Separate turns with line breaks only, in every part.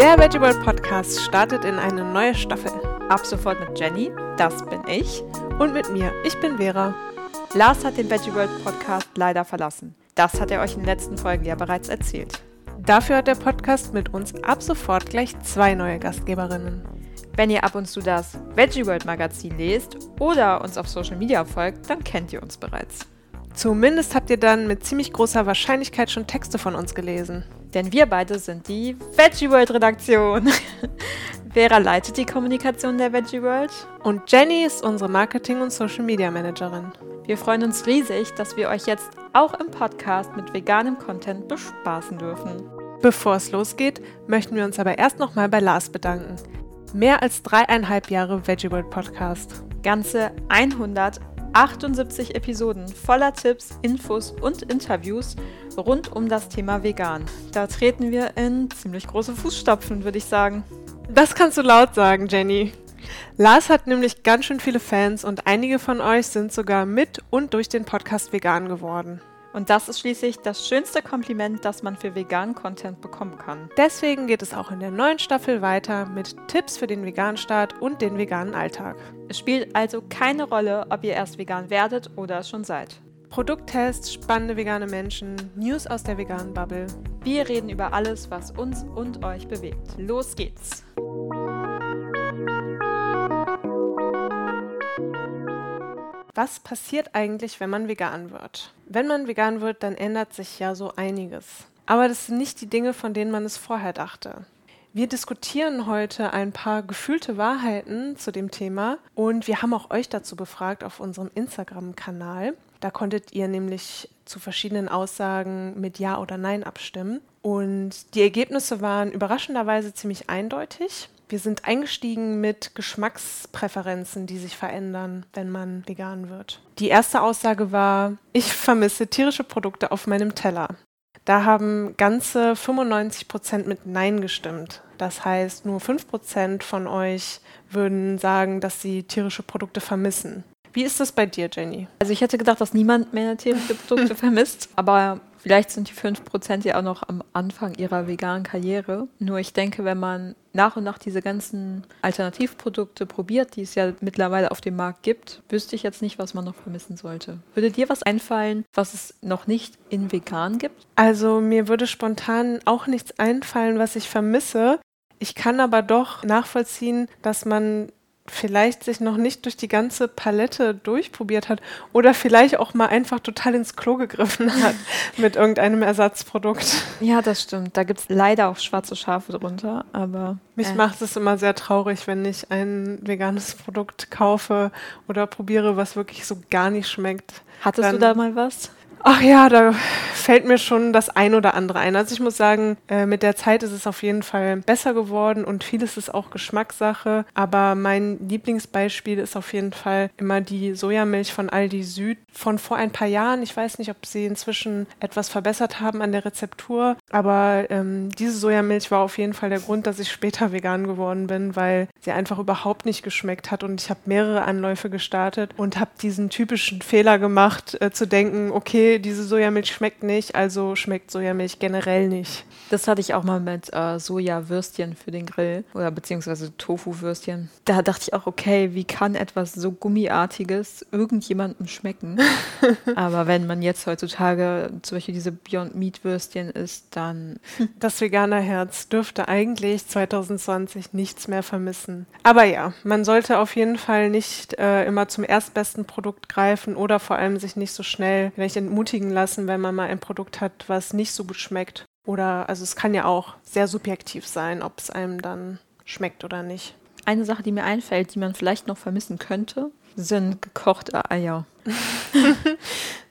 Der Veggie World Podcast startet in eine neue Staffel.
Ab sofort mit Jenny, das bin ich.
Und mit mir, ich bin Vera.
Lars hat den Veggie World Podcast leider verlassen. Das hat er euch in den letzten Folgen ja bereits erzählt.
Dafür hat der Podcast mit uns ab sofort gleich zwei neue Gastgeberinnen.
Wenn ihr ab und zu das Veggie World Magazin lest oder uns auf Social Media folgt, dann kennt ihr uns bereits.
Zumindest habt ihr dann mit ziemlich großer Wahrscheinlichkeit schon Texte von uns gelesen.
Denn wir beide sind die Veggie World Redaktion. Vera leitet die Kommunikation der Veggie World.
Und Jenny ist unsere Marketing- und Social Media Managerin.
Wir freuen uns riesig, dass wir euch jetzt auch im Podcast mit veganem Content bespaßen dürfen.
Bevor es losgeht, möchten wir uns aber erst nochmal bei Lars bedanken. Mehr als dreieinhalb Jahre Veggie World Podcast.
Ganze 178 Episoden voller Tipps, Infos und Interviews rund um das Thema Vegan. Da treten wir in ziemlich große Fußstapfen, würde ich sagen.
Das kannst du laut sagen, Jenny. Lars hat nämlich ganz schön viele Fans und einige von euch sind sogar mit und durch den Podcast vegan geworden.
Und das ist schließlich das schönste Kompliment, das man für veganen Content bekommen kann.
Deswegen geht es auch in der neuen Staffel weiter mit Tipps für den veganen Start und den veganen Alltag.
Es spielt also keine Rolle, ob ihr erst vegan werdet oder es schon seid.
Produkttests, spannende vegane Menschen, News aus der veganen Bubble.
Wir reden über alles, was uns und euch bewegt. Los geht's!
Was passiert eigentlich, wenn man vegan wird? Wenn man vegan wird, dann ändert sich ja so einiges. Aber das sind nicht die Dinge, von denen man es vorher dachte. Wir diskutieren heute ein paar gefühlte Wahrheiten zu dem Thema und wir haben auch euch dazu befragt auf unserem Instagram-Kanal. Da konntet ihr nämlich zu verschiedenen Aussagen mit Ja oder Nein abstimmen. Und die Ergebnisse waren überraschenderweise ziemlich eindeutig. Wir sind eingestiegen mit Geschmackspräferenzen, die sich verändern, wenn man vegan wird. Die erste Aussage war, ich vermisse tierische Produkte auf meinem Teller. Da haben ganze 95 Prozent mit Nein gestimmt. Das heißt, nur 5 Prozent von euch würden sagen, dass sie tierische Produkte vermissen. Wie ist das bei dir, Jenny?
Also ich hätte gedacht, dass niemand mehr tierische Produkte vermisst, aber vielleicht sind die 5% ja auch noch am Anfang ihrer veganen Karriere. Nur ich denke, wenn man nach und nach diese ganzen Alternativprodukte probiert, die es ja mittlerweile auf dem Markt gibt, wüsste ich jetzt nicht, was man noch vermissen sollte. Würde dir was einfallen, was es noch nicht in vegan gibt?
Also mir würde spontan auch nichts einfallen, was ich vermisse. Ich kann aber doch nachvollziehen, dass man vielleicht sich noch nicht durch die ganze Palette durchprobiert hat oder vielleicht auch mal einfach total ins Klo gegriffen hat mit irgendeinem Ersatzprodukt.
Ja, das stimmt. Da gibt es leider auch schwarze Schafe drunter, aber.
Mich äh. macht es immer sehr traurig, wenn ich ein veganes Produkt kaufe oder probiere, was wirklich so gar nicht schmeckt.
Hattest Dann, du da mal was?
Ach ja, da fällt mir schon das ein oder andere ein. Also ich muss sagen, äh, mit der Zeit ist es auf jeden Fall besser geworden und vieles ist auch Geschmackssache. Aber mein Lieblingsbeispiel ist auf jeden Fall immer die Sojamilch von Aldi Süd von vor ein paar Jahren. Ich weiß nicht, ob sie inzwischen etwas verbessert haben an der Rezeptur, aber ähm, diese Sojamilch war auf jeden Fall der Grund, dass ich später vegan geworden bin, weil sie einfach überhaupt nicht geschmeckt hat und ich habe mehrere Anläufe gestartet und habe diesen typischen Fehler gemacht, äh, zu denken, okay, diese Sojamilch schmeckt nicht, also schmeckt Sojamilch generell nicht.
Das hatte ich auch mal mit äh, Sojawürstchen für den Grill oder beziehungsweise Tofu-Würstchen. Da dachte ich auch, okay, wie kann etwas so Gummiartiges irgendjemandem schmecken? Aber wenn man jetzt heutzutage zum Beispiel diese Beyond Meat Würstchen isst, dann.
Das vegane Herz dürfte eigentlich 2020 nichts mehr vermissen. Aber ja, man sollte auf jeden Fall nicht äh, immer zum erstbesten Produkt greifen oder vor allem sich nicht so schnell vielleicht entmutigen lassen, wenn man mal ein Produkt hat, was nicht so gut schmeckt. Oder, also es kann ja auch sehr subjektiv sein, ob es einem dann schmeckt oder nicht.
Eine Sache, die mir einfällt, die man vielleicht noch vermissen könnte, sind gekochte Eier.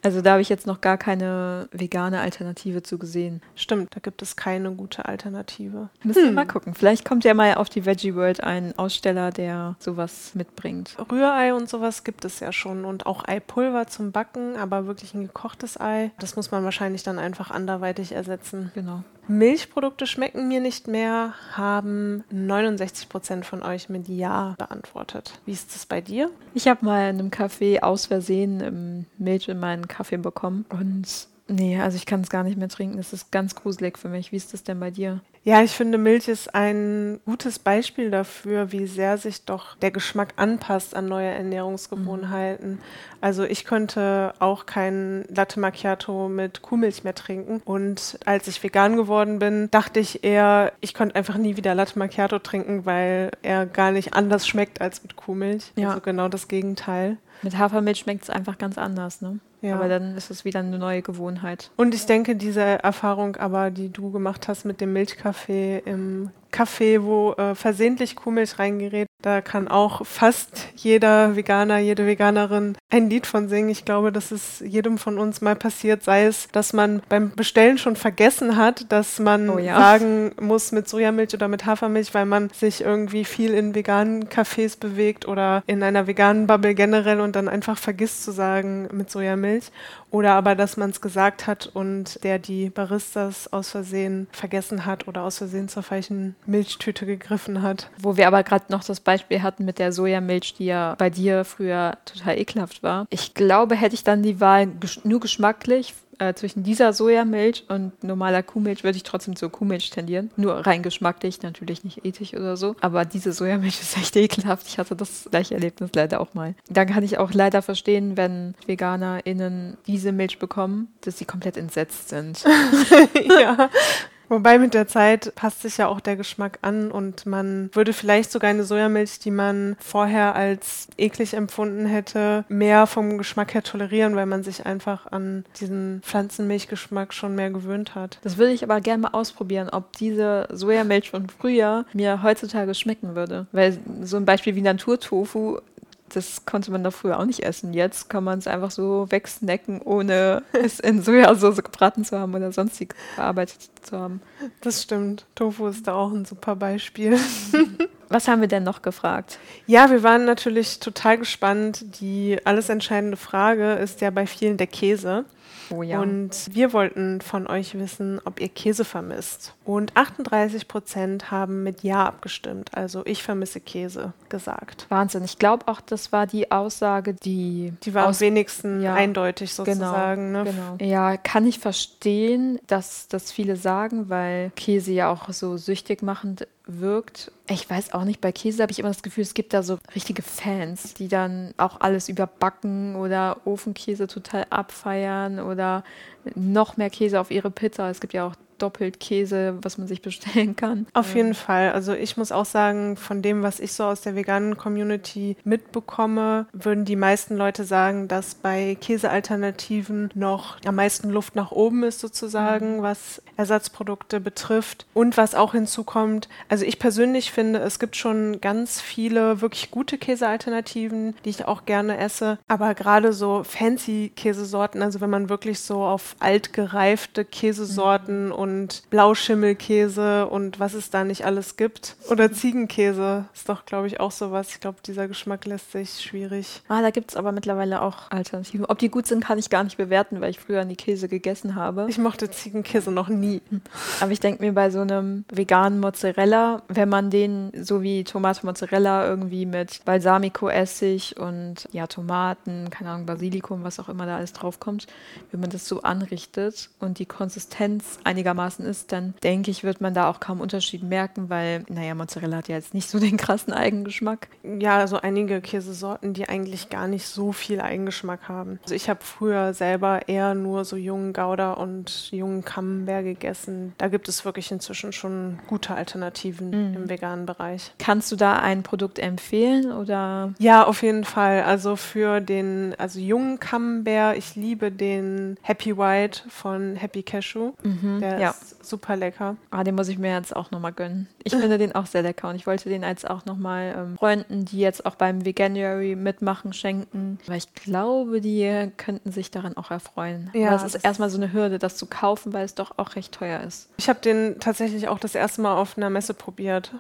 also da habe ich jetzt noch gar keine vegane Alternative zu gesehen.
Stimmt, da gibt es keine gute Alternative.
Müssen hm. wir mal gucken. Vielleicht kommt ja mal auf die Veggie World ein Aussteller, der sowas mitbringt.
Rührei und sowas gibt es ja schon und auch Eipulver zum Backen, aber wirklich ein gekochtes Ei, das muss man wahrscheinlich dann einfach anderweitig ersetzen.
Genau.
Milchprodukte schmecken mir nicht mehr, haben 69 Prozent von euch mit Ja beantwortet. Wie ist das bei dir?
Ich habe mal in einem Café aus Versehen Milch in meinen Kaffee bekommen und Nee, also ich kann es gar nicht mehr trinken. Das ist ganz gruselig für mich. Wie ist das denn bei dir?
Ja, ich finde, Milch ist ein gutes Beispiel dafür, wie sehr sich doch der Geschmack anpasst an neue Ernährungsgewohnheiten. Mhm. Also ich könnte auch kein Latte Macchiato mit Kuhmilch mehr trinken. Und als ich vegan geworden bin, dachte ich eher, ich könnte einfach nie wieder Latte Macchiato trinken, weil er gar nicht anders schmeckt als mit Kuhmilch. Ja. Also genau das Gegenteil.
Mit Hafermilch schmeckt es einfach ganz anders, ne? Ja. Aber dann ist es wieder eine neue Gewohnheit.
Und ich denke, diese Erfahrung aber, die du gemacht hast mit dem Milchkaffee im Kaffee, wo äh, versehentlich Kuhmilch reingerät, da kann auch fast jeder Veganer, jede Veganerin ein Lied von singen. Ich glaube, das ist jedem von uns mal passiert, sei es, dass man beim Bestellen schon vergessen hat, dass man oh ja. sagen muss mit Sojamilch oder mit Hafermilch, weil man sich irgendwie viel in veganen Cafés bewegt oder in einer veganen Bubble generell und dann einfach vergisst zu sagen mit Sojamilch. Oder aber, dass man es gesagt hat und der die Baristas aus Versehen vergessen hat oder aus Versehen zur falschen Milchtüte gegriffen hat.
Wo wir aber gerade noch das Beispiel hatten mit der Sojamilch, die ja bei dir früher total ekelhaft war. Ich glaube, hätte ich dann die Wahl nur geschmacklich äh, zwischen dieser Sojamilch und normaler Kuhmilch würde ich trotzdem zur Kuhmilch tendieren. Nur rein geschmacklich, natürlich nicht ethisch oder so. Aber diese Sojamilch ist echt ekelhaft. Ich hatte das gleiche Erlebnis leider auch mal. Dann kann ich auch leider verstehen, wenn VeganerInnen diese Milch bekommen, dass sie komplett entsetzt sind.
ja. Wobei mit der Zeit passt sich ja auch der Geschmack an und man würde vielleicht sogar eine Sojamilch, die man vorher als eklig empfunden hätte, mehr vom Geschmack her tolerieren, weil man sich einfach an diesen Pflanzenmilchgeschmack schon mehr gewöhnt hat.
Das würde ich aber gerne mal ausprobieren, ob diese Sojamilch von früher mir heutzutage schmecken würde. Weil so ein Beispiel wie Naturtofu das konnte man da früher auch nicht essen. Jetzt kann man es einfach so wegsnacken, ohne es in Sojasauce gebraten zu haben oder sonstig verarbeitet zu haben.
Das stimmt. Tofu ist da auch ein super Beispiel.
Was haben wir denn noch gefragt?
Ja, wir waren natürlich total gespannt. Die alles entscheidende Frage ist ja bei vielen der Käse. Oh ja. Und wir wollten von euch wissen, ob ihr Käse vermisst. Und 38 Prozent haben mit Ja abgestimmt. Also ich vermisse Käse gesagt.
Wahnsinn. Ich glaube auch, das war die Aussage, die.
Die war am wenigsten ja, eindeutig genau, sozusagen.
Genau, ne? genau. Ja, kann ich verstehen, dass das viele sagen, weil Käse ja auch so süchtig machend wirkt. Ich weiß auch nicht, bei Käse habe ich immer das Gefühl, es gibt da so richtige Fans, die dann auch alles überbacken oder Ofenkäse total abfeiern oder noch mehr Käse auf ihre Pizza. Es gibt ja auch doppelt Käse, was man sich bestellen kann.
Auf jeden Fall. Also ich muss auch sagen, von dem, was ich so aus der veganen Community mitbekomme, würden die meisten Leute sagen, dass bei Käsealternativen noch am meisten Luft nach oben ist sozusagen, mhm. was Ersatzprodukte betrifft. Und was auch hinzukommt, also ich persönlich finde, es gibt schon ganz viele wirklich gute Käsealternativen, die ich auch gerne esse. Aber gerade so fancy Käsesorten, also wenn man wirklich so auf altgereifte Käsesorten mhm. und und Blauschimmelkäse und was es da nicht alles gibt. Oder Ziegenkäse ist doch, glaube ich, auch sowas. Ich glaube, dieser Geschmack lässt sich schwierig.
Ah, da gibt es aber mittlerweile auch Alternativen. Ob die gut sind, kann ich gar nicht bewerten, weil ich früher nie Käse gegessen habe.
Ich mochte Ziegenkäse noch nie.
Aber ich denke mir bei so einem veganen Mozzarella, wenn man den so wie Tomate Mozzarella irgendwie mit Balsamico-Essig und ja, Tomaten, keine Ahnung, Basilikum, was auch immer da alles draufkommt, wenn man das so anrichtet und die Konsistenz einigermaßen einigermaßen ist, dann denke ich, wird man da auch kaum Unterschied merken, weil, naja, Mozzarella hat ja jetzt nicht so den krassen Eigengeschmack.
Ja, also einige Käsesorten, die eigentlich gar nicht so viel Eigengeschmack haben. Also ich habe früher selber eher nur so jungen Gouda und jungen Camembert gegessen. Da gibt es wirklich inzwischen schon gute Alternativen mhm. im veganen Bereich.
Kannst du da ein Produkt empfehlen oder?
Ja, auf jeden Fall. Also für den also jungen Camembert, ich liebe den Happy White von Happy Cashew. Mhm. Der ja. Ist super lecker.
Ah, den muss ich mir jetzt auch nochmal gönnen. Ich finde den auch sehr lecker und ich wollte den jetzt auch nochmal ähm, Freunden, die jetzt auch beim Veganuary mitmachen, schenken. Weil ich glaube, die könnten sich daran auch erfreuen. Ja, Aber es ist erstmal so eine Hürde, das zu kaufen, weil es doch auch recht teuer ist.
Ich habe den tatsächlich auch das erste Mal auf einer Messe probiert.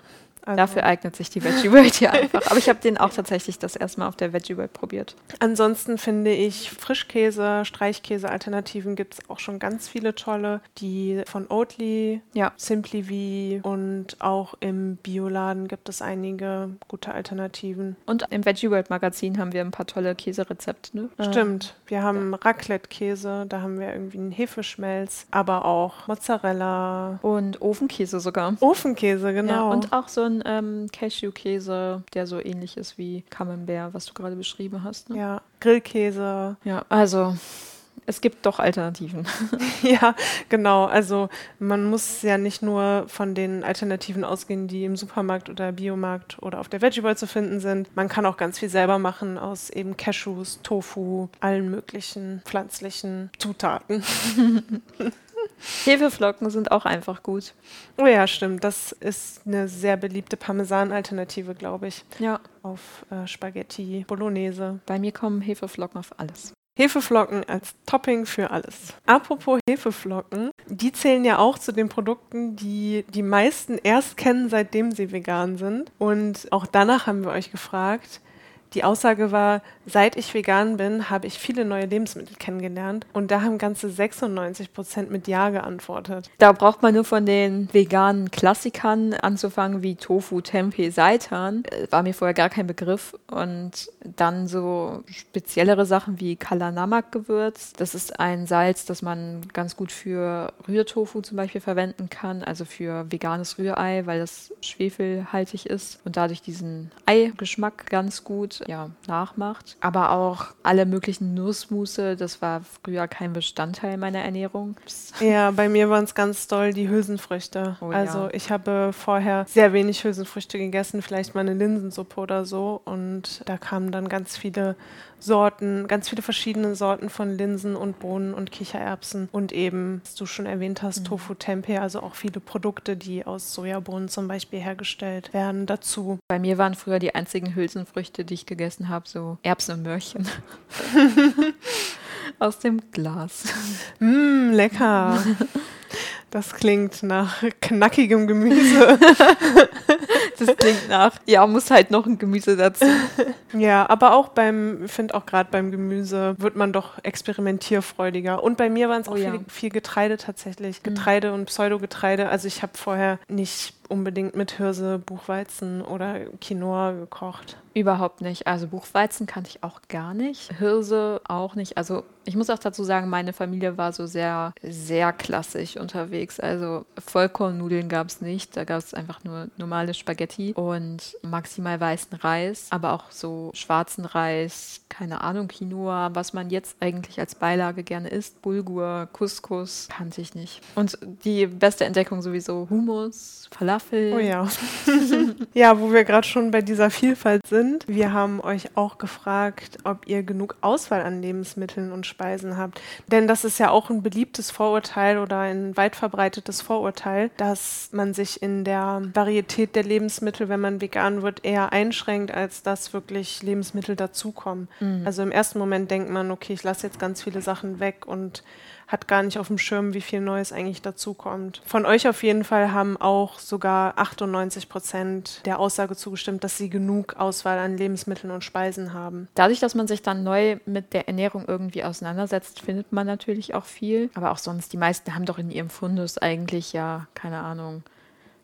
Also Dafür eignet sich die Veggie World hier einfach. Aber ich habe den auch tatsächlich das erste Mal auf der Veggie World probiert.
Ansonsten finde ich Frischkäse, Streichkäse-Alternativen gibt es auch schon ganz viele tolle. Die von Oatly, ja. Simply V und auch im Bioladen gibt es einige gute Alternativen.
Und im Veggie World Magazin haben wir ein paar tolle Käserezepte. Ne?
Stimmt. Wir haben ja. Raclette-Käse, da haben wir irgendwie einen Hefeschmelz, aber auch Mozzarella.
Und Ofenkäse sogar.
Ofenkäse, genau. Ja,
und auch so ein ähm, Cashew-Käse, der so ähnlich ist wie Camembert, was du gerade beschrieben hast.
Ne? Ja, Grillkäse.
Ja, also es gibt doch Alternativen.
ja, genau. Also man muss ja nicht nur von den Alternativen ausgehen, die im Supermarkt oder Biomarkt oder auf der Veggie Bowl zu finden sind. Man kann auch ganz viel selber machen aus eben Cashews, Tofu, allen möglichen pflanzlichen Zutaten.
Hefeflocken sind auch einfach gut.
Oh ja, stimmt. Das ist eine sehr beliebte Parmesan-Alternative, glaube ich.
Ja.
Auf äh, Spaghetti Bolognese.
Bei mir kommen Hefeflocken auf alles.
Hefeflocken als Topping für alles. Apropos Hefeflocken, die zählen ja auch zu den Produkten, die die meisten erst kennen, seitdem sie vegan sind. Und auch danach haben wir euch gefragt, die Aussage war, seit ich vegan bin, habe ich viele neue Lebensmittel kennengelernt und da haben ganze 96 Prozent mit Ja geantwortet.
Da braucht man nur von den veganen Klassikern anzufangen wie Tofu, Tempeh, Seitan. Äh, war mir vorher gar kein Begriff. Und dann so speziellere Sachen wie Kalanamak-Gewürz. Das ist ein Salz, das man ganz gut für Rührtofu zum Beispiel verwenden kann, also für veganes Rührei, weil das schwefelhaltig ist und dadurch diesen Eigeschmack ganz gut ja, nachmacht. Aber auch alle möglichen Nussmusse, das war früher kein Bestandteil meiner Ernährung.
Ja, bei mir waren es ganz doll die Hülsenfrüchte. Oh, also ja. ich habe vorher sehr wenig Hülsenfrüchte gegessen, vielleicht mal eine Linsensuppe oder so. Und da kamen dann ganz viele Sorten, ganz viele verschiedene Sorten von Linsen und Bohnen und Kichererbsen und eben, was du schon erwähnt hast, mhm. Tofu Tempeh, also auch viele Produkte, die aus Sojabohnen zum Beispiel hergestellt werden, dazu.
Bei mir waren früher die einzigen Hülsenfrüchte, die ich gegessen habe, so Erbsen und Möhrchen. aus dem Glas.
Mm, lecker. Das klingt nach knackigem Gemüse.
das klingt nach, ja, muss halt noch ein Gemüse dazu.
Ja, aber auch beim, ich finde auch gerade beim Gemüse wird man doch experimentierfreudiger. Und bei mir waren es auch oh, viel, ja. viel, Getreide tatsächlich. Mhm. Getreide mhm. und Pseudogetreide. Also ich habe vorher nicht unbedingt mit Hirse, Buchweizen oder Quinoa gekocht.
Überhaupt nicht. Also Buchweizen kannte ich auch gar nicht. Hirse auch nicht. Also ich muss auch dazu sagen, meine Familie war so sehr, sehr klassisch unterwegs. Also Vollkornnudeln gab es nicht. Da gab es einfach nur normale Spaghetti und maximal weißen Reis, aber auch so schwarzen Reis, keine Ahnung, Quinoa, was man jetzt eigentlich als Beilage gerne isst. Bulgur, Couscous, kannte ich nicht. Und die beste Entdeckung sowieso Hummus, Falafel Falafel.
Oh ja. ja, wo wir gerade schon bei dieser Vielfalt sind. Wir haben euch auch gefragt, ob ihr genug Auswahl an Lebensmitteln und Speisen habt. Denn das ist ja auch ein beliebtes Vorurteil oder ein weit verbreitetes Vorurteil, dass man sich in der Varietät der Lebensmittel, wenn man vegan wird, eher einschränkt, als dass wirklich Lebensmittel dazukommen. Mhm. Also im ersten Moment denkt man, okay, ich lasse jetzt ganz viele Sachen weg und hat gar nicht auf dem Schirm, wie viel Neues eigentlich dazukommt. Von euch auf jeden Fall haben auch sogar 98 Prozent der Aussage zugestimmt, dass sie genug Auswahl an Lebensmitteln und Speisen haben.
Dadurch, dass man sich dann neu mit der Ernährung irgendwie auseinandersetzt, findet man natürlich auch viel. Aber auch sonst, die meisten haben doch in ihrem Fundus eigentlich ja, keine Ahnung,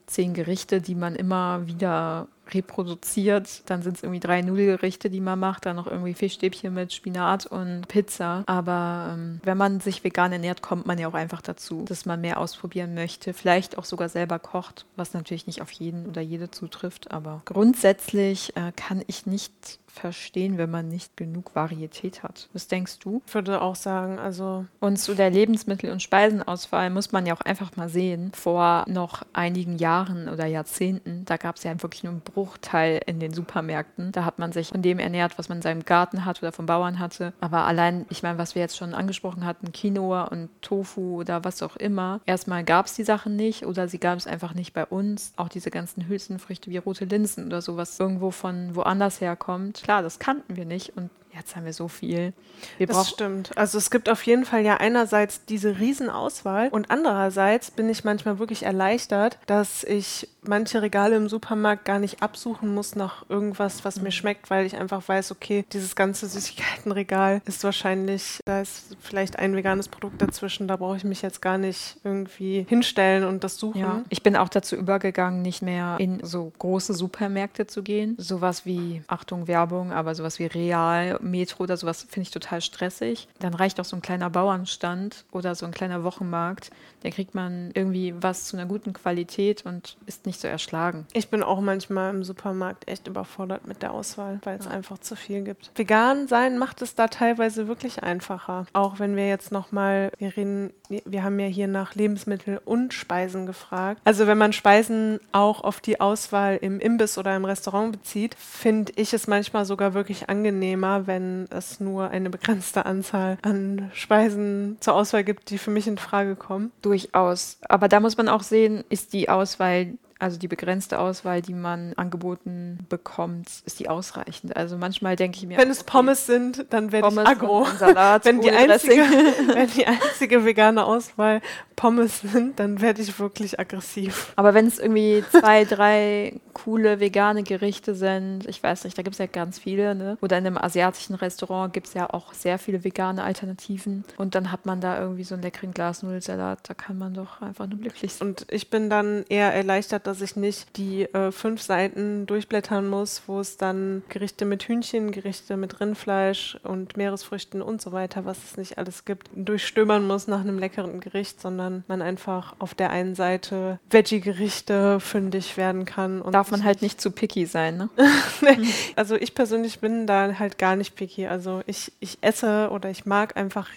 zehn Gerichte, die man immer wieder reproduziert. Dann sind es irgendwie drei Nudelgerichte, die man macht, dann noch irgendwie Fischstäbchen mit Spinat und Pizza. Aber ähm, wenn man sich vegan ernährt, kommt man ja auch einfach dazu, dass man mehr ausprobieren möchte. Vielleicht auch sogar selber kocht, was natürlich nicht auf jeden oder jede zutrifft. Aber grundsätzlich äh, kann ich nicht verstehen, wenn man nicht genug Varietät hat. Was denkst du?
Ich würde auch sagen, also.
Und zu der Lebensmittel- und Speisenauswahl muss man ja auch einfach mal sehen. Vor noch einigen Jahren oder Jahrzehnten, da gab es ja wirklich nur einen Bruchteil in den Supermärkten. Da hat man sich von dem ernährt, was man in seinem Garten hat oder vom Bauern hatte. Aber allein, ich meine, was wir jetzt schon angesprochen hatten, Quinoa und Tofu oder was auch immer. Erstmal gab es die Sachen nicht oder sie gab es einfach nicht bei uns. Auch diese ganzen Hülsenfrüchte wie rote Linsen oder sowas irgendwo von woanders herkommt klar, das kannten wir nicht und jetzt haben wir so viel.
Wir das stimmt. Also es gibt auf jeden Fall ja einerseits diese Riesenauswahl und andererseits bin ich manchmal wirklich erleichtert, dass ich manche Regale im Supermarkt gar nicht absuchen muss nach irgendwas, was mir mhm. schmeckt, weil ich einfach weiß, okay, dieses ganze Süßigkeitenregal ist wahrscheinlich, da ist vielleicht ein veganes Produkt dazwischen, da brauche ich mich jetzt gar nicht irgendwie hinstellen und das suchen. Ja,
ich bin auch dazu übergegangen, nicht mehr in so große Supermärkte zu gehen. Sowas wie, Achtung, Werbung, aber sowas wie Real, Metro oder sowas finde ich total stressig. Dann reicht auch so ein kleiner Bauernstand oder so ein kleiner Wochenmarkt. Da kriegt man irgendwie was zu einer guten Qualität und ist nicht so erschlagen.
Ich bin auch manchmal im Supermarkt echt überfordert mit der Auswahl, weil es ja. einfach zu viel gibt. Vegan sein macht es da teilweise wirklich einfacher. Auch wenn wir jetzt nochmal, wir reden, wir haben ja hier nach Lebensmittel und Speisen gefragt. Also wenn man Speisen auch auf die Auswahl im Imbiss oder im Restaurant bezieht, finde ich es manchmal sogar wirklich angenehmer, wenn es nur eine begrenzte Anzahl an Speisen zur Auswahl gibt, die für mich in Frage kommen.
Durchaus. Aber da muss man auch sehen, ist die Auswahl also die begrenzte Auswahl, die man angeboten bekommt, ist die ausreichend. Also manchmal denke ich mir.
Wenn es okay, Pommes sind, dann werde ich aggro. Salat, wenn, die einzige, wenn die einzige vegane Auswahl Pommes sind, dann werde ich wirklich aggressiv.
Aber wenn es irgendwie zwei, drei coole vegane Gerichte sind, ich weiß nicht, da gibt es ja ganz viele, ne? Oder in einem asiatischen Restaurant gibt es ja auch sehr viele vegane Alternativen. Und dann hat man da irgendwie so einen leckeren Glasnudelsalat, da kann man doch einfach nur glücklich
sein. Und ich bin dann eher erleichtert, dass ich nicht die äh, fünf Seiten durchblättern muss, wo es dann Gerichte mit Hühnchen, Gerichte mit Rindfleisch und Meeresfrüchten und so weiter, was es nicht alles gibt, durchstöbern muss nach einem leckeren Gericht, sondern man einfach auf der einen Seite Veggie-Gerichte fündig werden kann.
Darf man halt nicht zu picky sein, ne?
also ich persönlich bin da halt gar nicht picky. Also ich, ich esse oder ich mag einfach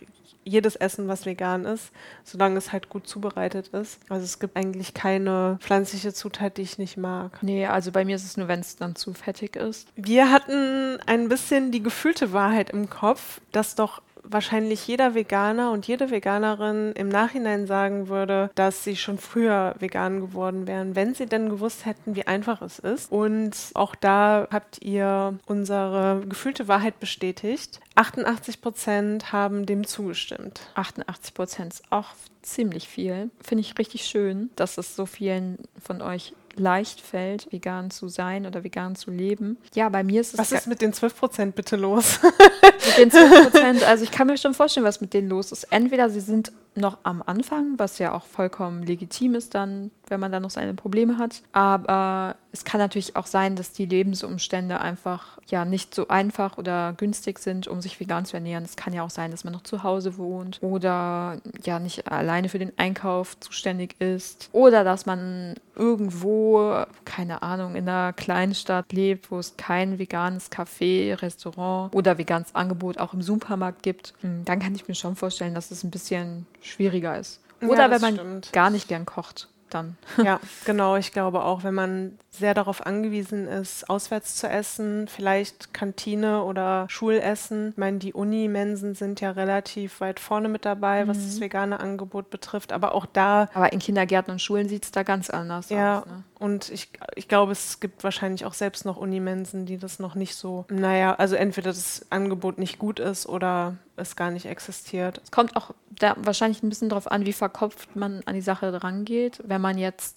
jedes Essen, was vegan ist, solange es halt gut zubereitet ist. Also es gibt eigentlich keine pflanzliche Zutat, die ich nicht mag.
Nee, also bei mir ist es nur, wenn es dann zu fettig ist.
Wir hatten ein bisschen die gefühlte Wahrheit im Kopf, dass doch wahrscheinlich jeder Veganer und jede Veganerin im Nachhinein sagen würde, dass sie schon früher vegan geworden wären, wenn sie denn gewusst hätten, wie einfach es ist. Und auch da habt ihr unsere gefühlte Wahrheit bestätigt. 88 Prozent haben dem zugestimmt.
88 Prozent ist auch ziemlich viel. Finde ich richtig schön, dass es so vielen von euch leicht fällt, vegan zu sein oder vegan zu leben. Ja, bei mir ist es.
Was ist mit den 12 Prozent bitte los?
mit den 12 Prozent, also ich kann mir schon vorstellen, was mit denen los ist. Entweder sie sind noch am Anfang, was ja auch vollkommen legitim ist dann, wenn man da noch seine Probleme hat. Aber es kann natürlich auch sein, dass die Lebensumstände einfach ja nicht so einfach oder günstig sind, um sich vegan zu ernähren. Es kann ja auch sein, dass man noch zu Hause wohnt oder ja nicht alleine für den Einkauf zuständig ist oder dass man irgendwo, keine Ahnung, in einer kleinen Stadt lebt, wo es kein veganes Café, Restaurant oder veganes Angebot auch im Supermarkt gibt. Hm, dann kann ich mir schon vorstellen, dass es ein bisschen schwieriger ist. Oder ja, wenn man stimmt. gar nicht gern kocht dann.
Ja, genau. Ich glaube auch, wenn man sehr darauf angewiesen ist, auswärts zu essen, vielleicht Kantine oder Schulessen. Ich meine, die Unimensen sind ja relativ weit vorne mit dabei, mhm. was das vegane Angebot betrifft. Aber auch da.
Aber in Kindergärten und Schulen sieht es da ganz anders
ja,
aus. Ne?
Und ich, ich glaube, es gibt wahrscheinlich auch selbst noch Unimensen, die das noch nicht so, naja, also entweder das Angebot nicht gut ist oder es gar nicht existiert.
Es kommt auch da wahrscheinlich ein bisschen darauf an, wie verkopft man an die Sache rangeht. Wenn man jetzt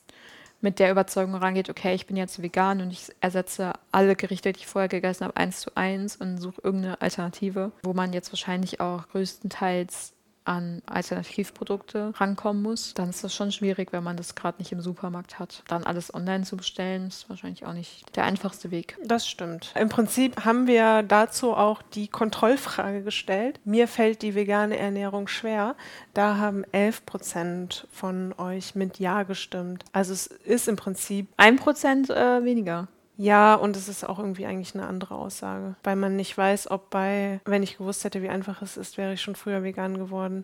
mit der Überzeugung rangeht, okay, ich bin jetzt vegan und ich ersetze alle Gerichte, die ich vorher gegessen habe, eins zu eins und suche irgendeine Alternative, wo man jetzt wahrscheinlich auch größtenteils an Alternativprodukte rankommen muss, dann ist das schon schwierig, wenn man das gerade nicht im Supermarkt hat. Dann alles online zu bestellen, ist wahrscheinlich auch nicht der einfachste Weg.
Das stimmt. Im Prinzip haben wir dazu auch die Kontrollfrage gestellt. Mir fällt die vegane Ernährung schwer. Da haben 11 Prozent von euch mit Ja gestimmt. Also es ist im Prinzip
ein Prozent äh, weniger.
Ja, und es ist auch irgendwie eigentlich eine andere Aussage, weil man nicht weiß, ob bei, wenn ich gewusst hätte, wie einfach es ist, wäre ich schon früher vegan geworden.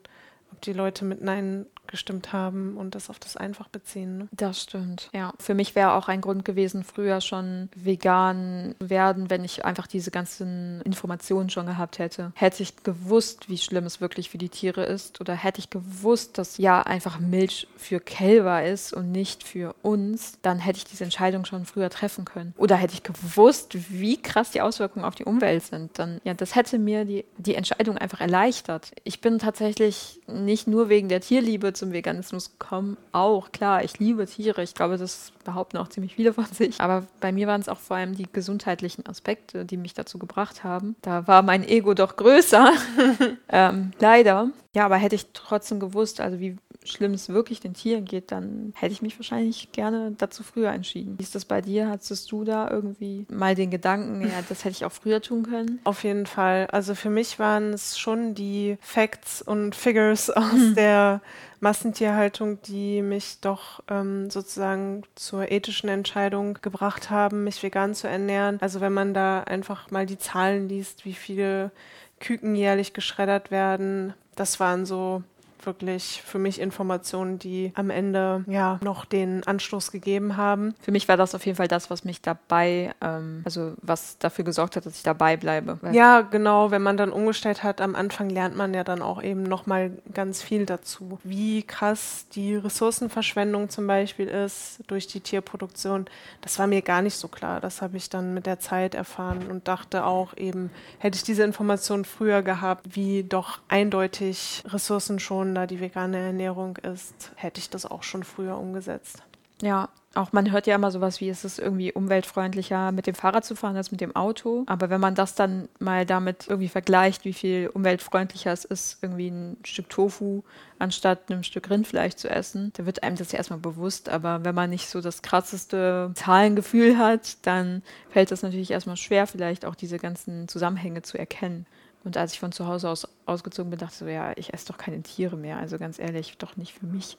Ob die Leute mit Nein gestimmt haben und das auf das einfach beziehen. Ne?
Das stimmt, ja. Für mich wäre auch ein Grund gewesen, früher schon vegan werden, wenn ich einfach diese ganzen Informationen schon gehabt hätte. Hätte ich gewusst, wie schlimm es wirklich für die Tiere ist oder hätte ich gewusst, dass ja einfach Milch für Kälber ist und nicht für uns, dann hätte ich diese Entscheidung schon früher treffen können. Oder hätte ich gewusst, wie krass die Auswirkungen auf die Umwelt sind, dann ja, das hätte mir die, die Entscheidung einfach erleichtert. Ich bin tatsächlich nicht nur wegen der Tierliebe zum Veganismus gekommen, auch klar, ich liebe Tiere. Ich glaube, das behaupten auch ziemlich viele von sich. Aber bei mir waren es auch vor allem die gesundheitlichen Aspekte, die mich dazu gebracht haben. Da war mein Ego doch größer. ähm, leider. Ja, aber hätte ich trotzdem gewusst, also wie schlimm es wirklich den Tieren geht, dann hätte ich mich wahrscheinlich gerne dazu früher entschieden. Wie ist das bei dir? Hattest du da irgendwie mal den Gedanken, ja, das hätte ich auch früher tun können?
Auf jeden Fall. Also für mich waren es schon die Facts und Figures aus der Massentierhaltung, die mich doch ähm, sozusagen zur ethischen Entscheidung gebracht haben, mich vegan zu ernähren. Also wenn man da einfach mal die Zahlen liest, wie viele Küken jährlich geschreddert werden, das waren so wirklich für mich Informationen, die am Ende ja noch den Anstoß gegeben haben.
Für mich war das auf jeden Fall das, was mich dabei, ähm, also was dafür gesorgt hat, dass ich dabei bleibe.
Ja, genau. Wenn man dann umgestellt hat, am Anfang lernt man ja dann auch eben noch mal ganz viel dazu, wie krass die Ressourcenverschwendung zum Beispiel ist durch die Tierproduktion. Das war mir gar nicht so klar. Das habe ich dann mit der Zeit erfahren und dachte auch eben, hätte ich diese Information früher gehabt, wie doch eindeutig Ressourcen gesunder die vegane Ernährung ist, hätte ich das auch schon früher umgesetzt.
Ja, auch man hört ja immer sowas wie, es ist irgendwie umweltfreundlicher mit dem Fahrrad zu fahren als mit dem Auto. Aber wenn man das dann mal damit irgendwie vergleicht, wie viel umweltfreundlicher es ist, irgendwie ein Stück Tofu anstatt einem Stück Rindfleisch zu essen, da wird einem das ja erstmal bewusst. Aber wenn man nicht so das krasseste Zahlengefühl hat, dann fällt es natürlich erstmal schwer, vielleicht auch diese ganzen Zusammenhänge zu erkennen. Und als ich von zu Hause aus ausgezogen bin, dachte ich so, ja, ich esse doch keine Tiere mehr. Also ganz ehrlich, doch nicht für mich.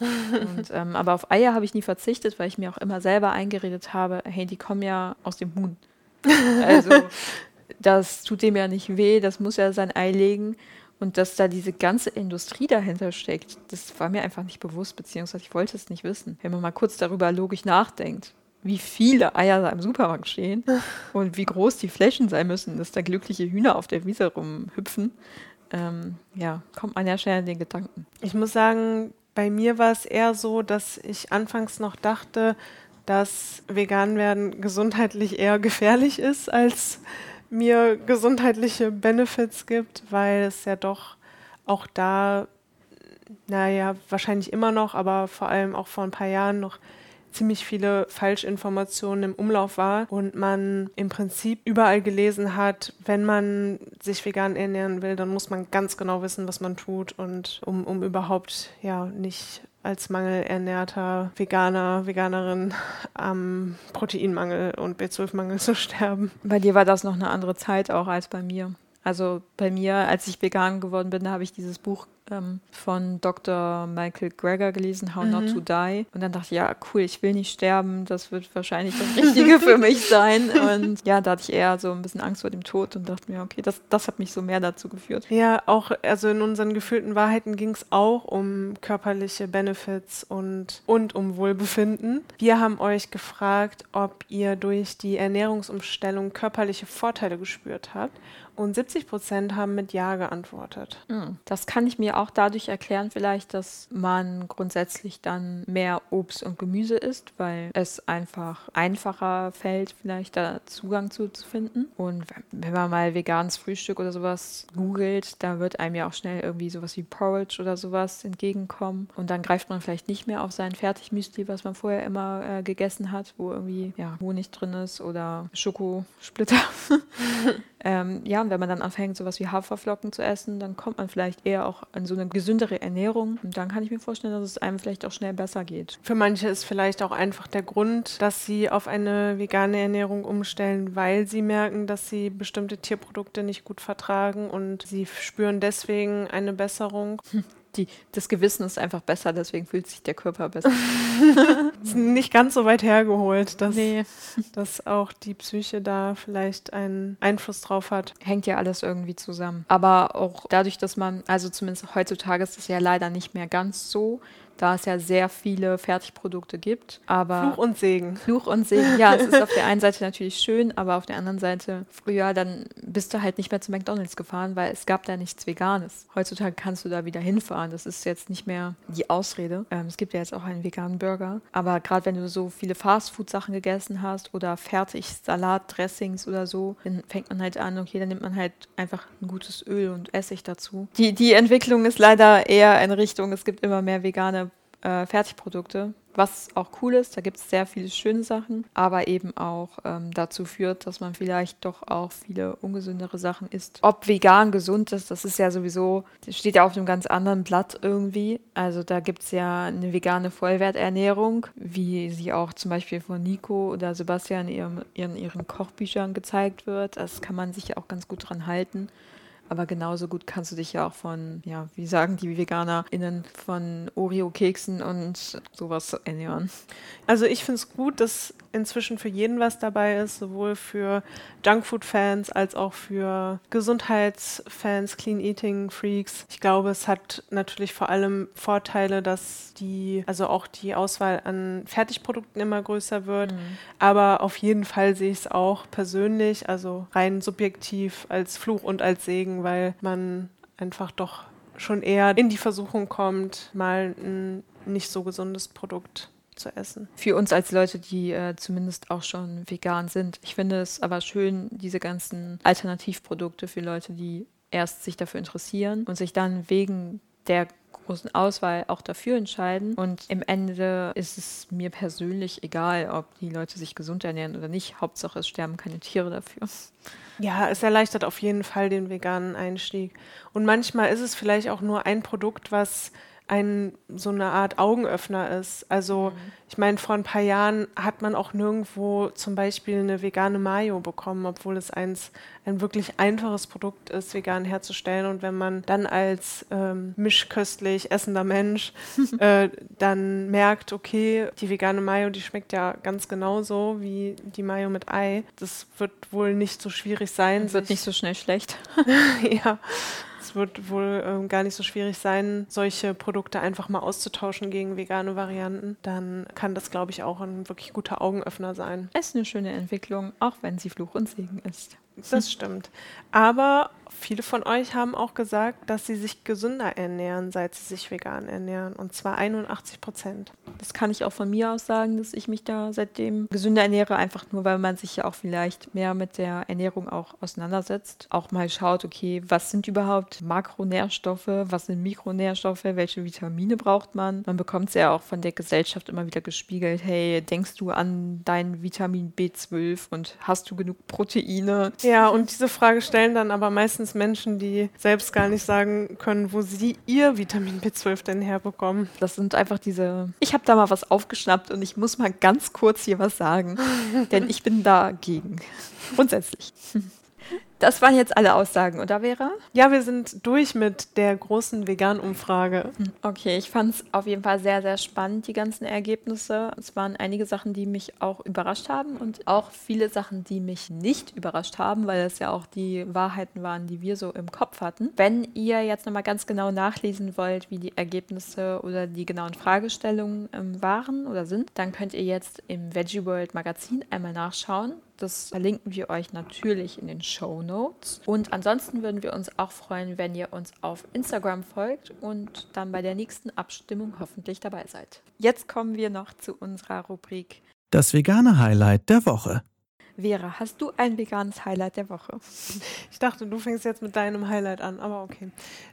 Und, ähm, aber auf Eier habe ich nie verzichtet, weil ich mir auch immer selber eingeredet habe, hey, die kommen ja aus dem Huhn. Also das tut dem ja nicht weh, das muss ja sein Ei legen. Und dass da diese ganze Industrie dahinter steckt, das war mir einfach nicht bewusst, beziehungsweise ich wollte es nicht wissen. Wenn man mal kurz darüber logisch nachdenkt, wie viele Eier da im Supermarkt stehen und wie groß die Flächen sein müssen, dass da glückliche Hühner auf der Wiese rumhüpfen, ähm, ja, kommt man ja schnell in den Gedanken.
Ich muss sagen, bei mir war es eher so, dass ich anfangs noch dachte, dass vegan werden gesundheitlich eher gefährlich ist, als mir gesundheitliche Benefits gibt, weil es ja doch auch da, naja, wahrscheinlich immer noch, aber vor allem auch vor ein paar Jahren noch ziemlich viele Falschinformationen im Umlauf war und man im Prinzip überall gelesen hat, wenn man sich vegan ernähren will, dann muss man ganz genau wissen, was man tut und um, um überhaupt ja nicht als mangelernährter Veganer, Veganerin am Proteinmangel und B12-Mangel zu sterben.
Bei dir war das noch eine andere Zeit auch als bei mir. Also bei mir, als ich vegan geworden bin, habe ich dieses Buch ähm, von Dr. Michael Greger gelesen, How mhm. Not to Die. Und dann dachte ich, ja, cool, ich will nicht sterben, das wird wahrscheinlich das Richtige für mich sein. Und ja, da hatte ich eher so ein bisschen Angst vor dem Tod und dachte mir, okay, das, das hat mich so mehr dazu geführt.
Ja, auch, also in unseren gefühlten Wahrheiten ging es auch um körperliche Benefits und, und um Wohlbefinden. Wir haben euch gefragt, ob ihr durch die Ernährungsumstellung körperliche Vorteile gespürt habt. Und 70 Prozent haben mit Ja geantwortet.
Hm. Das kann ich mir auch dadurch erklären, vielleicht, dass man grundsätzlich dann mehr Obst und Gemüse isst, weil es einfach einfacher fällt, vielleicht da Zugang zu, zu finden. Und wenn man mal veganes Frühstück oder sowas googelt, da wird einem ja auch schnell irgendwie sowas wie Porridge oder sowas entgegenkommen. Und dann greift man vielleicht nicht mehr auf sein Fertigmüsli, was man vorher immer äh, gegessen hat, wo irgendwie ja, Honig drin ist oder Schokosplitter. Ähm, ja, und wenn man dann anfängt, sowas wie Haferflocken zu essen, dann kommt man vielleicht eher auch an so eine gesündere Ernährung. Und dann kann ich mir vorstellen, dass es einem vielleicht auch schnell besser geht.
Für manche ist vielleicht auch einfach der Grund, dass sie auf eine vegane Ernährung umstellen, weil sie merken, dass sie bestimmte Tierprodukte nicht gut vertragen und sie spüren deswegen eine Besserung.
Die, das Gewissen ist einfach besser, deswegen fühlt sich der Körper besser.
ist nicht ganz so weit hergeholt, dass, nee. dass auch die Psyche da vielleicht einen Einfluss drauf hat.
Hängt ja alles irgendwie zusammen. Aber auch dadurch, dass man, also zumindest heutzutage ist es ja leider nicht mehr ganz so, da es ja sehr viele Fertigprodukte gibt. Aber
Fluch und Segen.
Fluch und Segen. Ja, es ist auf der einen Seite natürlich schön, aber auf der anderen Seite früher dann bist du halt nicht mehr zu McDonald's gefahren, weil es gab da nichts Veganes. Heutzutage kannst du da wieder hinfahren. Das ist jetzt nicht mehr die Ausrede. Ähm, es gibt ja jetzt auch einen veganen Burger. Aber gerade wenn du so viele Fastfood-Sachen gegessen hast oder fertig Salat, Dressings oder so, dann fängt man halt an, okay, dann nimmt man halt einfach ein gutes Öl und Essig dazu. Die, die Entwicklung ist leider eher in Richtung, es gibt immer mehr vegane äh, Fertigprodukte, was auch cool ist. Da gibt es sehr viele schöne Sachen, aber eben auch ähm, dazu führt, dass man vielleicht doch auch viele ungesündere Sachen isst. Ob vegan gesund ist, das ist ja sowieso, steht ja auf einem ganz anderen Blatt irgendwie. Also da gibt es ja eine vegane Vollwerternährung, wie sie auch zum Beispiel von Nico oder Sebastian in ihrem, in ihren Kochbüchern gezeigt wird. Das kann man sich ja auch ganz gut dran halten. Aber genauso gut kannst du dich ja auch von, ja, wie sagen die VeganerInnen, von Oreo-Keksen und sowas ernähren.
Also ich finde es gut, dass inzwischen für jeden was dabei ist, sowohl für Junkfood-Fans als auch für Gesundheitsfans, Clean-Eating-Freaks. Ich glaube, es hat natürlich vor allem Vorteile, dass die, also auch die Auswahl an Fertigprodukten immer größer wird. Mhm. Aber auf jeden Fall sehe ich es auch persönlich, also rein subjektiv als Fluch und als Segen, weil man einfach doch schon eher in die Versuchung kommt, mal ein nicht so gesundes Produkt zu essen.
Für uns als Leute, die äh, zumindest auch schon vegan sind. Ich finde es aber schön, diese ganzen Alternativprodukte für Leute, die erst sich dafür interessieren und sich dann wegen der großen Auswahl auch dafür entscheiden. Und im Ende ist es mir persönlich egal, ob die Leute sich gesund ernähren oder nicht. Hauptsache, es sterben keine Tiere dafür.
Ja, es erleichtert auf jeden Fall den veganen Einstieg. Und manchmal ist es vielleicht auch nur ein Produkt, was ein so eine Art Augenöffner ist. Also mhm. ich meine, vor ein paar Jahren hat man auch nirgendwo zum Beispiel eine vegane Mayo bekommen, obwohl es eins, ein wirklich einfaches Produkt ist, vegan herzustellen. Und wenn man dann als ähm, mischköstlich essender Mensch äh, dann merkt, okay, die vegane Mayo, die schmeckt ja ganz genauso wie die Mayo mit Ei, das wird wohl nicht so schwierig sein.
Wird nicht so schnell schlecht.
ja es wird wohl ähm, gar nicht so schwierig sein, solche Produkte einfach mal auszutauschen gegen vegane Varianten. Dann kann das, glaube ich, auch ein wirklich guter Augenöffner sein.
Es ist eine schöne Entwicklung, auch wenn sie Fluch und Segen ist.
Das stimmt. Aber viele von euch haben auch gesagt, dass sie sich gesünder ernähren, seit sie sich vegan ernähren. Und zwar 81 Prozent.
Das kann ich auch von mir aus sagen, dass ich mich da seitdem gesünder ernähre, einfach nur, weil man sich ja auch vielleicht mehr mit der Ernährung auch auseinandersetzt. Auch mal schaut, okay, was sind überhaupt Makronährstoffe, was sind Mikronährstoffe, welche Vitamine braucht man. Man bekommt es ja auch von der Gesellschaft immer wieder gespiegelt. Hey, denkst du an dein Vitamin B12 und hast du genug Proteine?
Ja, und diese Frage stellen dann aber meistens Menschen, die selbst gar nicht sagen können, wo sie ihr Vitamin B12 denn herbekommen.
Das sind einfach diese. Ich habe da mal was aufgeschnappt und ich muss mal ganz kurz hier was sagen, denn ich bin dagegen. Grundsätzlich. Das waren jetzt alle Aussagen, oder Vera?
Ja, wir sind durch mit der großen Vegan-Umfrage.
Okay, ich fand es auf jeden Fall sehr, sehr spannend, die ganzen Ergebnisse. Es waren einige Sachen, die mich auch überrascht haben und auch viele Sachen, die mich nicht überrascht haben, weil es ja auch die Wahrheiten waren, die wir so im Kopf hatten. Wenn ihr jetzt nochmal ganz genau nachlesen wollt, wie die Ergebnisse oder die genauen Fragestellungen ähm, waren oder sind, dann könnt ihr jetzt im Veggie World Magazin einmal nachschauen. Das verlinken wir euch natürlich in den Show Notes. Und ansonsten würden wir uns auch freuen, wenn ihr uns auf Instagram folgt und dann bei der nächsten Abstimmung hoffentlich dabei seid. Jetzt kommen wir noch zu unserer Rubrik
Das vegane Highlight der Woche.
Vera, hast du ein veganes Highlight der Woche?
Ich dachte, du fängst jetzt mit deinem Highlight an, aber okay.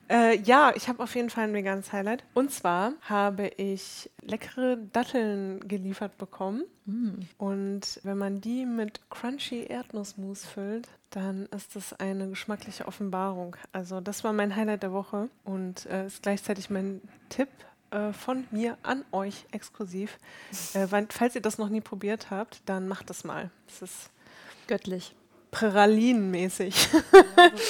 Äh, ja, ich habe auf jeden Fall ein veganes Highlight. Und zwar habe ich leckere Datteln geliefert bekommen. Mm. Und wenn man die mit crunchy Erdnussmus füllt, dann ist das eine geschmackliche Offenbarung. Also das war mein Highlight der Woche und äh, ist gleichzeitig mein Tipp äh, von mir an euch exklusiv. Äh, falls ihr das noch nie probiert habt, dann macht das mal. Es ist
göttlich.
Pralinenmäßig.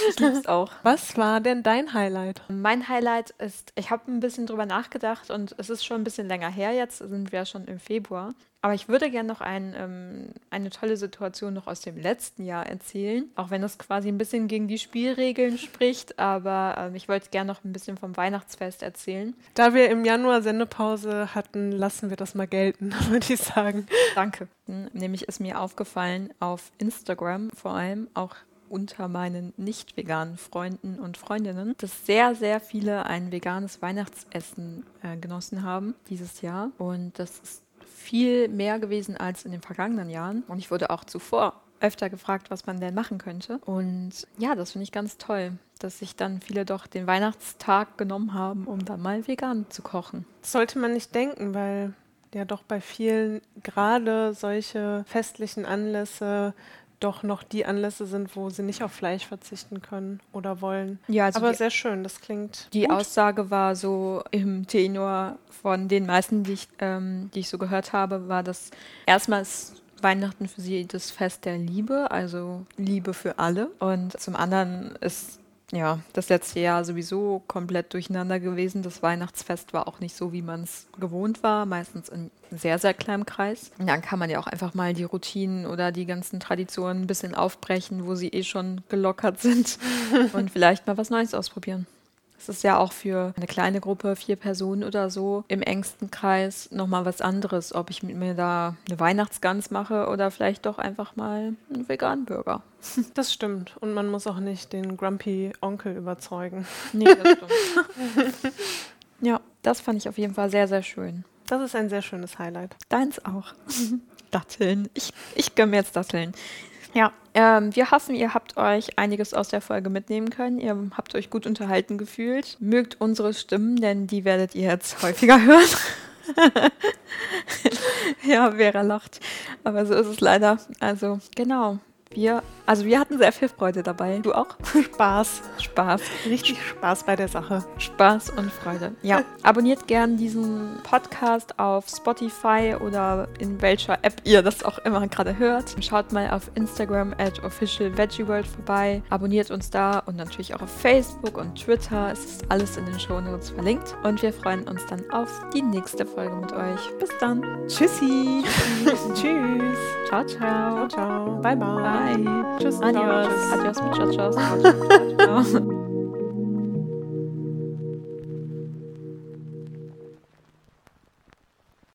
Ich lieb's auch.
Was war denn dein Highlight?
Mein Highlight ist, ich habe ein bisschen drüber nachgedacht und es ist schon ein bisschen länger her jetzt, sind wir schon im Februar. Aber ich würde gerne noch ein, ähm, eine tolle Situation noch aus dem letzten Jahr erzählen, auch wenn das quasi ein bisschen gegen die Spielregeln spricht. Aber ähm, ich wollte gerne noch ein bisschen vom Weihnachtsfest erzählen.
Da wir im Januar Sendepause hatten, lassen wir das mal gelten, würde ich sagen.
Danke. Nämlich ist mir aufgefallen auf Instagram vor allem auch unter meinen nicht veganen Freunden und Freundinnen, dass sehr, sehr viele ein veganes Weihnachtsessen äh, genossen haben dieses Jahr. Und das ist viel mehr gewesen als in den vergangenen Jahren. Und ich wurde auch zuvor öfter gefragt, was man denn machen könnte. Und ja, das finde ich ganz toll, dass sich dann viele doch den Weihnachtstag genommen haben, um dann mal vegan zu kochen.
Das sollte man nicht denken, weil ja doch bei vielen gerade solche festlichen Anlässe doch noch die Anlässe sind, wo sie nicht auf Fleisch verzichten können oder wollen.
Ja, also
Aber
die,
sehr schön, das klingt.
die
gut.
Aussage war so im Tenor von den meisten, die ich, ähm, die ich so gehört habe, war, dass erstmal ist Weihnachten für sie das Fest der Liebe, also Liebe für alle. Und zum anderen ist ja das letzte Jahr sowieso komplett durcheinander gewesen. Das Weihnachtsfest war auch nicht so, wie man es gewohnt war, meistens in sehr, sehr kleinem Kreis. Und dann kann man ja auch einfach mal die Routinen oder die ganzen Traditionen ein bisschen aufbrechen, wo sie eh schon gelockert sind und vielleicht mal was Neues ausprobieren. Es ist ja auch für eine kleine Gruppe, vier Personen oder so, im engsten Kreis nochmal was anderes, ob ich mit mir da eine Weihnachtsgans mache oder vielleicht doch einfach mal einen veganen Burger.
Das stimmt. Und man muss auch nicht den Grumpy Onkel überzeugen.
Nee, das stimmt. ja, das fand ich auf jeden Fall sehr, sehr schön.
Das ist ein sehr schönes Highlight.
Deins auch. Datteln. Ich, ich gönne mir jetzt Datteln. Ja, ähm, wir hoffen, ihr habt euch einiges aus der Folge mitnehmen können. Ihr habt euch gut unterhalten gefühlt. Mögt unsere Stimmen, denn die werdet ihr jetzt häufiger hören. ja, Vera lacht. Aber so ist es leider. Also, genau. Wir, also wir hatten sehr viel Freude dabei. Du auch?
Spaß.
Spaß.
Richtig Spaß bei der Sache.
Spaß und Freude. Ja, abonniert gern diesen Podcast auf Spotify oder in welcher App ihr das auch immer gerade hört. Schaut mal auf Instagram at officialveggieworld vorbei. Abonniert uns da und natürlich auch auf Facebook und Twitter. Es ist alles in den Shownotes verlinkt. Und wir freuen uns dann auf die nächste Folge mit euch. Bis dann.
Tschüssi. Tschüss.
Ciao, ciao.
Ciao, ciao. Bye, bye.
Bye.
Tschüss.
Adios. Adios, muchachos. Ciao, ciao.